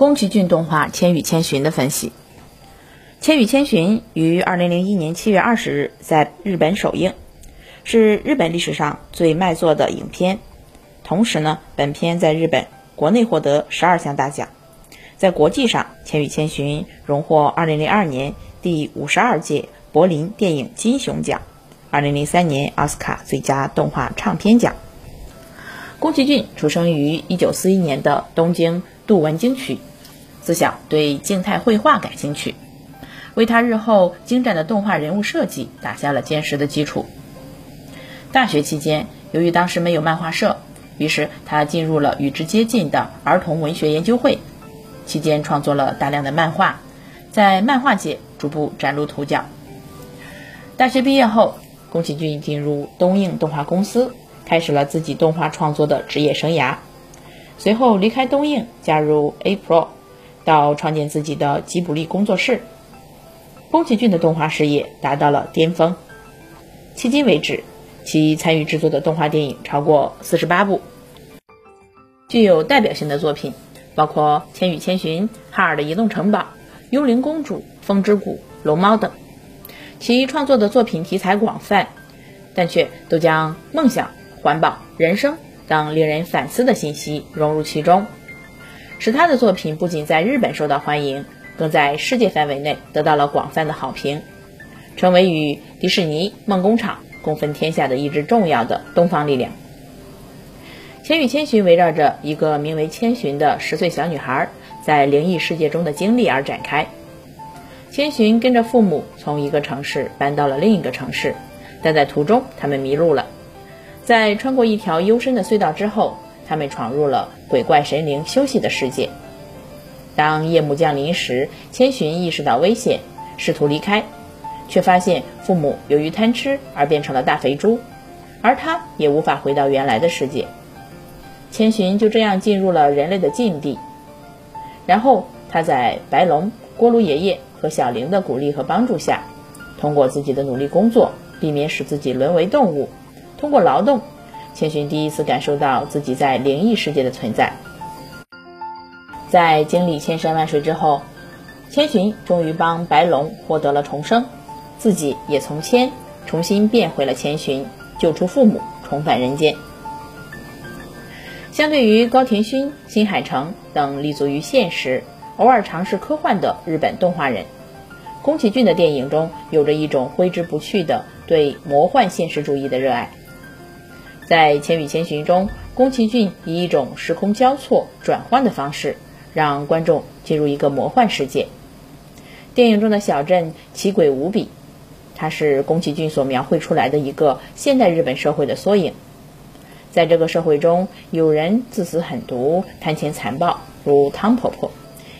宫崎骏动画《千与千寻》的分析，《千与千寻》于二零零一年七月二十日在日本首映，是日本历史上最卖座的影片。同时呢，本片在日本国内获得十二项大奖，在国际上，《千与千寻》荣获二零零二年第五十二届柏林电影金熊奖，二零零三年奥斯卡最佳动画唱片奖。宫崎骏出生于一九四一年的东京都文京区。自小对静态绘画感兴趣，为他日后精湛的动画人物设计打下了坚实的基础。大学期间，由于当时没有漫画社，于是他进入了与之接近的儿童文学研究会，期间创作了大量的漫画，在漫画界逐步崭露头角。大学毕业后，宫崎骏进入东映动画公司，开始了自己动画创作的职业生涯。随后离开东映，加入 A Pro。到创建自己的吉卜力工作室，宫崎骏的动画事业达到了巅峰。迄今为止，其参与制作的动画电影超过四十八部，具有代表性的作品包括《千与千寻》《哈尔的移动城堡》《幽灵公主》《风之谷》《龙猫》等。其创作的作品题材广泛，但却都将梦想、环保、人生等令人反思的信息融入其中。使他的作品不仅在日本受到欢迎，更在世界范围内得到了广泛的好评，成为与迪士尼、梦工厂共分天下的一支重要的东方力量。《千与千寻》围绕着一个名为千寻的十岁小女孩在灵异世界中的经历而展开。千寻跟着父母从一个城市搬到了另一个城市，但在途中他们迷路了，在穿过一条幽深的隧道之后。他们闯入了鬼怪神灵休息的世界。当夜幕降临时，千寻意识到危险，试图离开，却发现父母由于贪吃而变成了大肥猪，而他也无法回到原来的世界。千寻就这样进入了人类的禁地。然后他在白龙、锅炉爷爷和小玲的鼓励和帮助下，通过自己的努力工作，避免使自己沦为动物，通过劳动。千寻第一次感受到自己在灵异世界的存在。在经历千山万水之后，千寻终于帮白龙获得了重生，自己也从千重新变回了千寻，救出父母，重返人间。相对于高田勋、新海诚等立足于现实、偶尔尝试科幻的日本动画人，宫崎骏的电影中有着一种挥之不去的对魔幻现实主义的热爱。在《千与千寻》中，宫崎骏以一种时空交错转换的方式，让观众进入一个魔幻世界。电影中的小镇奇诡无比，它是宫崎骏所描绘出来的一个现代日本社会的缩影。在这个社会中，有人自私狠毒、贪钱残暴，如汤婆婆；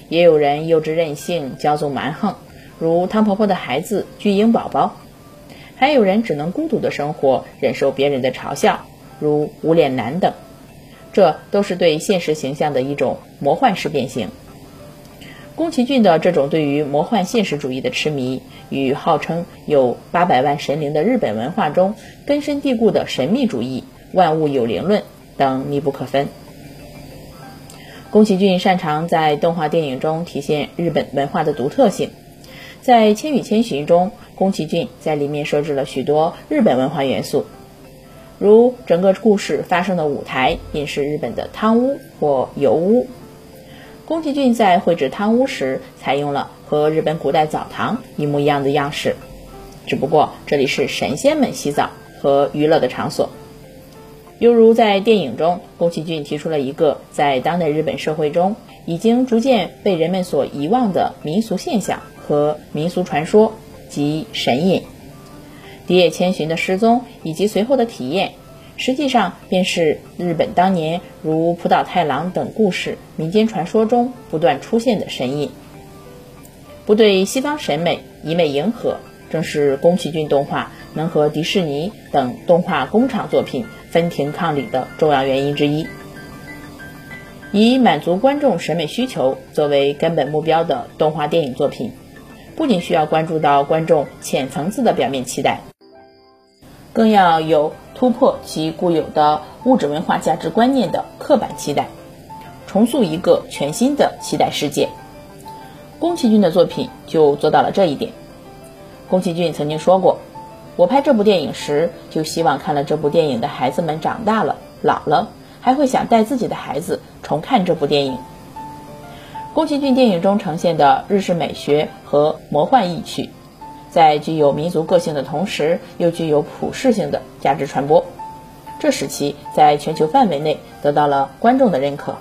也有人幼稚任性、骄纵蛮横，如汤婆婆的孩子巨婴宝宝；还有人只能孤独的生活，忍受别人的嘲笑。如无脸男等，这都是对现实形象的一种魔幻式变形。宫崎骏的这种对于魔幻现实主义的痴迷，与号称有八百万神灵的日本文化中根深蒂固的神秘主义、万物有灵论等密不可分。宫崎骏擅长在动画电影中体现日本文化的独特性，在《千与千寻》中，宫崎骏在里面设置了许多日本文化元素。如整个故事发生的舞台便是日本的汤屋或油屋。宫崎骏在绘制汤屋时，采用了和日本古代澡堂一模一样的样式，只不过这里是神仙们洗澡和娱乐的场所。犹如在电影中，宫崎骏提出了一个在当代日本社会中已经逐渐被人们所遗忘的民俗现象和民俗传说，即神隐。蝶野千寻的失踪以及随后的体验，实际上便是日本当年如浦岛太郎等故事、民间传说中不断出现的神隐。不对西方审美一味迎合，正是宫崎骏动画能和迪士尼等动画工厂作品分庭抗礼的重要原因之一。以满足观众审美需求作为根本目标的动画电影作品，不仅需要关注到观众浅层次的表面期待。更要有突破其固有的物质文化价值观念的刻板期待，重塑一个全新的期待世界。宫崎骏的作品就做到了这一点。宫崎骏曾经说过：“我拍这部电影时，就希望看了这部电影的孩子们长大了、老了，还会想带自己的孩子重看这部电影。”宫崎骏电影中呈现的日式美学和魔幻意趣，在具有民族个性的同时，又具有普世性的价值传播，这使其在全球范围内得到了观众的认可。